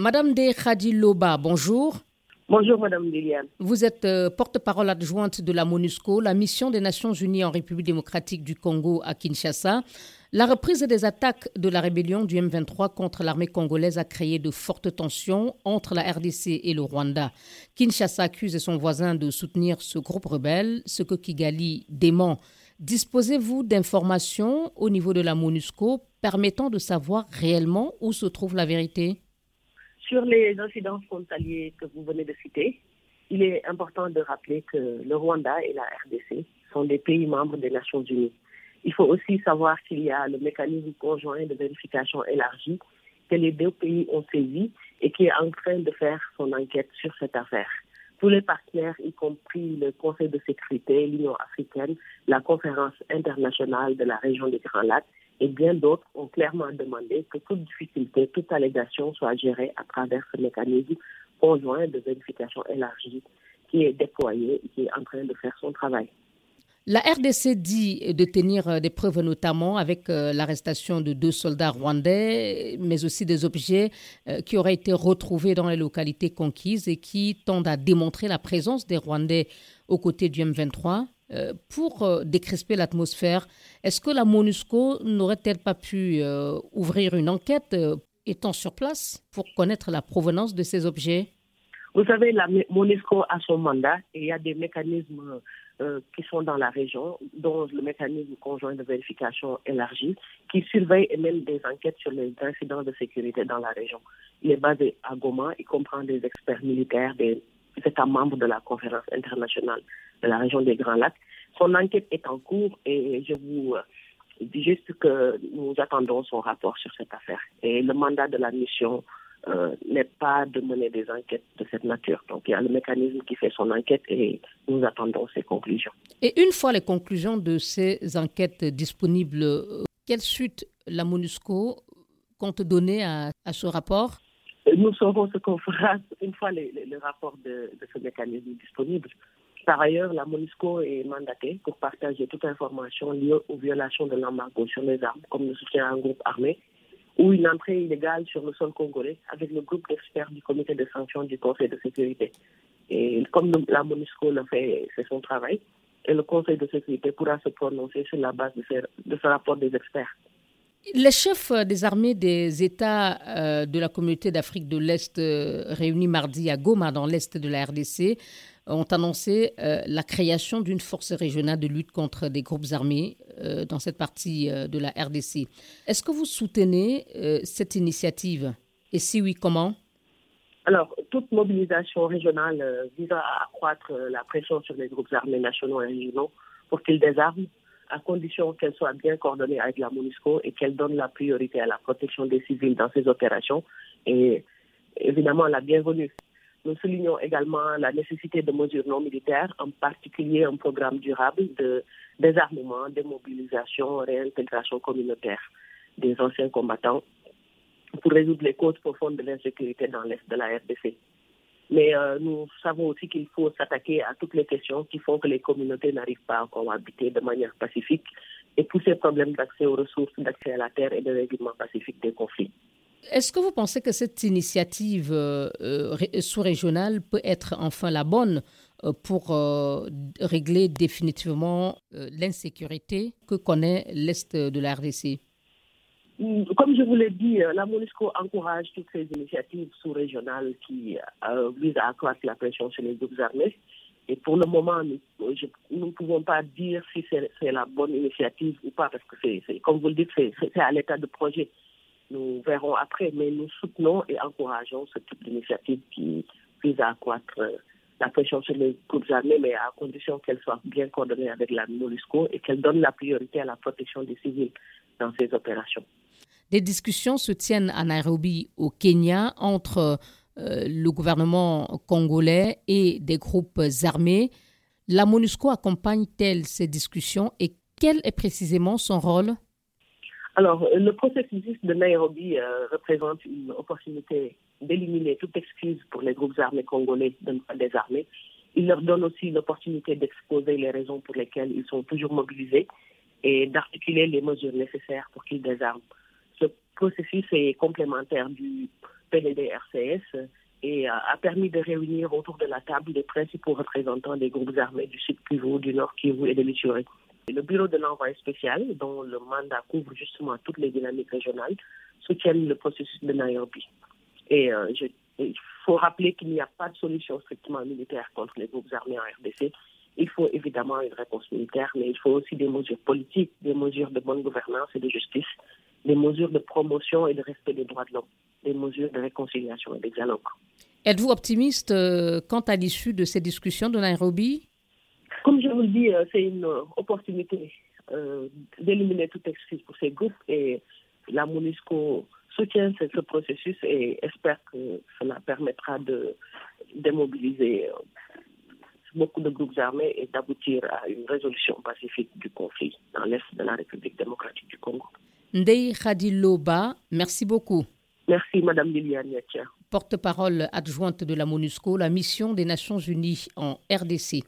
Madame De Khadiloba, bonjour. Bonjour Madame Liliane. Vous êtes euh, porte-parole adjointe de la MONUSCO, la mission des Nations Unies en République démocratique du Congo à Kinshasa. La reprise des attaques de la rébellion du M23 contre l'armée congolaise a créé de fortes tensions entre la RDC et le Rwanda. Kinshasa accuse son voisin de soutenir ce groupe rebelle, ce que Kigali dément. Disposez-vous d'informations au niveau de la MONUSCO permettant de savoir réellement où se trouve la vérité? Sur les incidents frontaliers que vous venez de citer, il est important de rappeler que le Rwanda et la RDC sont des pays membres des Nations Unies. Il faut aussi savoir qu'il y a le mécanisme conjoint de vérification élargi que les deux pays ont saisi et qui est en train de faire son enquête sur cette affaire. Tous les partenaires, y compris le Conseil de sécurité, l'Union africaine, la conférence internationale de la région des Grands Lacs et bien d'autres ont clairement demandé que toute difficulté, toute allégation soit gérée à travers ce mécanisme conjoint de vérification élargie qui est déployé et qui est en train de faire son travail. La RDC dit de tenir euh, des preuves notamment avec euh, l'arrestation de deux soldats rwandais, mais aussi des objets euh, qui auraient été retrouvés dans les localités conquises et qui tendent à démontrer la présence des Rwandais aux côtés du M23. Pour décrisper l'atmosphère, est-ce que la MONUSCO n'aurait-elle pas pu ouvrir une enquête étant sur place pour connaître la provenance de ces objets? Vous savez, la MONUSCO a son mandat et il y a des mécanismes euh, qui sont dans la région, dont le mécanisme conjoint de vérification élargi, qui surveille et mène des enquêtes sur les incidents de sécurité dans la région. Il est basé à Goma, il comprend des experts militaires, des États membres de la conférence internationale de la région des Grands Lacs. Son enquête est en cours et je vous euh, dis juste que nous attendons son rapport sur cette affaire. Et le mandat de la mission euh, n'est pas de mener des enquêtes de cette nature. Donc il y a le mécanisme qui fait son enquête et nous attendons ses conclusions. Et une fois les conclusions de ces enquêtes disponibles, euh, quelle suite la MONUSCO compte donner à, ce rapport? Nous saurons ce qu'on fera une fois le rapport de, ce mécanisme disponible. Par ailleurs, la MONUSCO est mandatée pour partager toute information liée aux violations de l'embargo sur les armes, comme le soutien à un groupe armé ou une entrée illégale sur le sol congolais avec le groupe d'experts du comité de sanctions du Conseil de sécurité. Et comme la MONUSCO le fait, c'est son travail, et le Conseil de sécurité pourra se prononcer sur la base de ce, rapport des experts. Les chefs des armées des États euh, de la communauté d'Afrique de l'Est euh, réunis mardi à Goma, dans l'Est de la RDC, ont annoncé euh, la création d'une force régionale de lutte contre des groupes armés euh, dans cette partie euh, de la RDC. Est-ce que vous soutenez cette initiative? Et si oui, comment? Alors, toute mobilisation régionale visant à accroître la pression sur les groupes armés nationaux et régionaux pour qu'ils désarment, à condition qu'elle soit bien coordonnée avec la MONUSCO et qu'elle donne la priorité à la protection des civils dans ces opérations, est évidemment la bienvenue. Nous soulignons également la nécessité de mesures non militaires, en particulier un programme durable de désarmement, démobilisation, réintégration communautaire des anciens combattants pour résoudre les causes profondes de l'insécurité dans l'Est de la RDC. Mais euh, nous savons aussi qu'il faut s'attaquer à toutes les questions qui font que les communautés n'arrivent pas à cohabiter de manière pacifique et tous ces problèmes d'accès aux ressources, d'accès à la terre et de règlement pacifique des conflits. Est-ce que vous pensez que cette initiative euh, euh, sous-régionale peut être enfin la bonne pour régler définitivement l'insécurité que connaît l'Est de la RDC comme je vous l'ai dit, la MONUSCO encourage toutes ces initiatives sous-régionales qui visent à accroître la pression sur les groupes armés. Et pour le moment, nous, ne pouvons pas dire si c'est la bonne initiative ou pas, parce que c'est, comme vous le dites, c'est à l'état de projet. Nous verrons après, mais nous soutenons et encourageons ce type d'initiative qui vise à accroître euh, la pression sur les groupes armés, mais à condition qu'elle soit bien coordonnée avec la MONUSCO et qu'elle donne la priorité à la protection des civils dans ces opérations. Des discussions se tiennent à Nairobi, au Kenya, entre euh, le gouvernement congolais et des groupes armés. La MONUSCO accompagne-t-elle ces discussions et quel est précisément son rôle? Alors, le processus de Nairobi euh, représente une opportunité d'éliminer toute excuse pour les groupes armés congolais de ne pas désarmer. Il leur donne aussi l'opportunité d'exposer les raisons pour lesquelles ils sont toujours mobilisés et d'articuler les mesures nécessaires pour qu'ils désarment. Ce processus est complémentaire du PDD-RCS et a permis de réunir autour de la table les principaux représentants des groupes armés du Sud Kivu, du Nord Kivu et de l'Ituri. Le bureau de l'envoyé spécial, dont le mandat couvre justement toutes les dynamiques régionales, soutiennent le processus de Nairobi. Et euh, il faut rappeler qu'il n'y a pas de solution strictement militaire contre les groupes armés en RDC. Il faut évidemment une réponse militaire, mais il faut aussi des mesures politiques, des mesures de bonne gouvernance et de justice, des mesures de promotion et de respect des droits de l'homme, des mesures de réconciliation et de dialogue. Êtes-vous optimiste euh, quant à l'issue de ces discussions de Nairobi? Comme je vous le dis, euh, c'est une opportunité d'éliminer toute excuse pour ces groupes et la MONUSCO soutient ce, processus et espère que cela permettra de démobiliser euh, beaucoup de groupes armés et d'aboutir à une résolution pacifique du conflit dans l'Est de la République démocratique du Congo. Ndei Khadiloba, merci beaucoup. Merci, Madame Liliane Porte-parole adjointe de la MONUSCO, la mission des Nations Unies en RDC.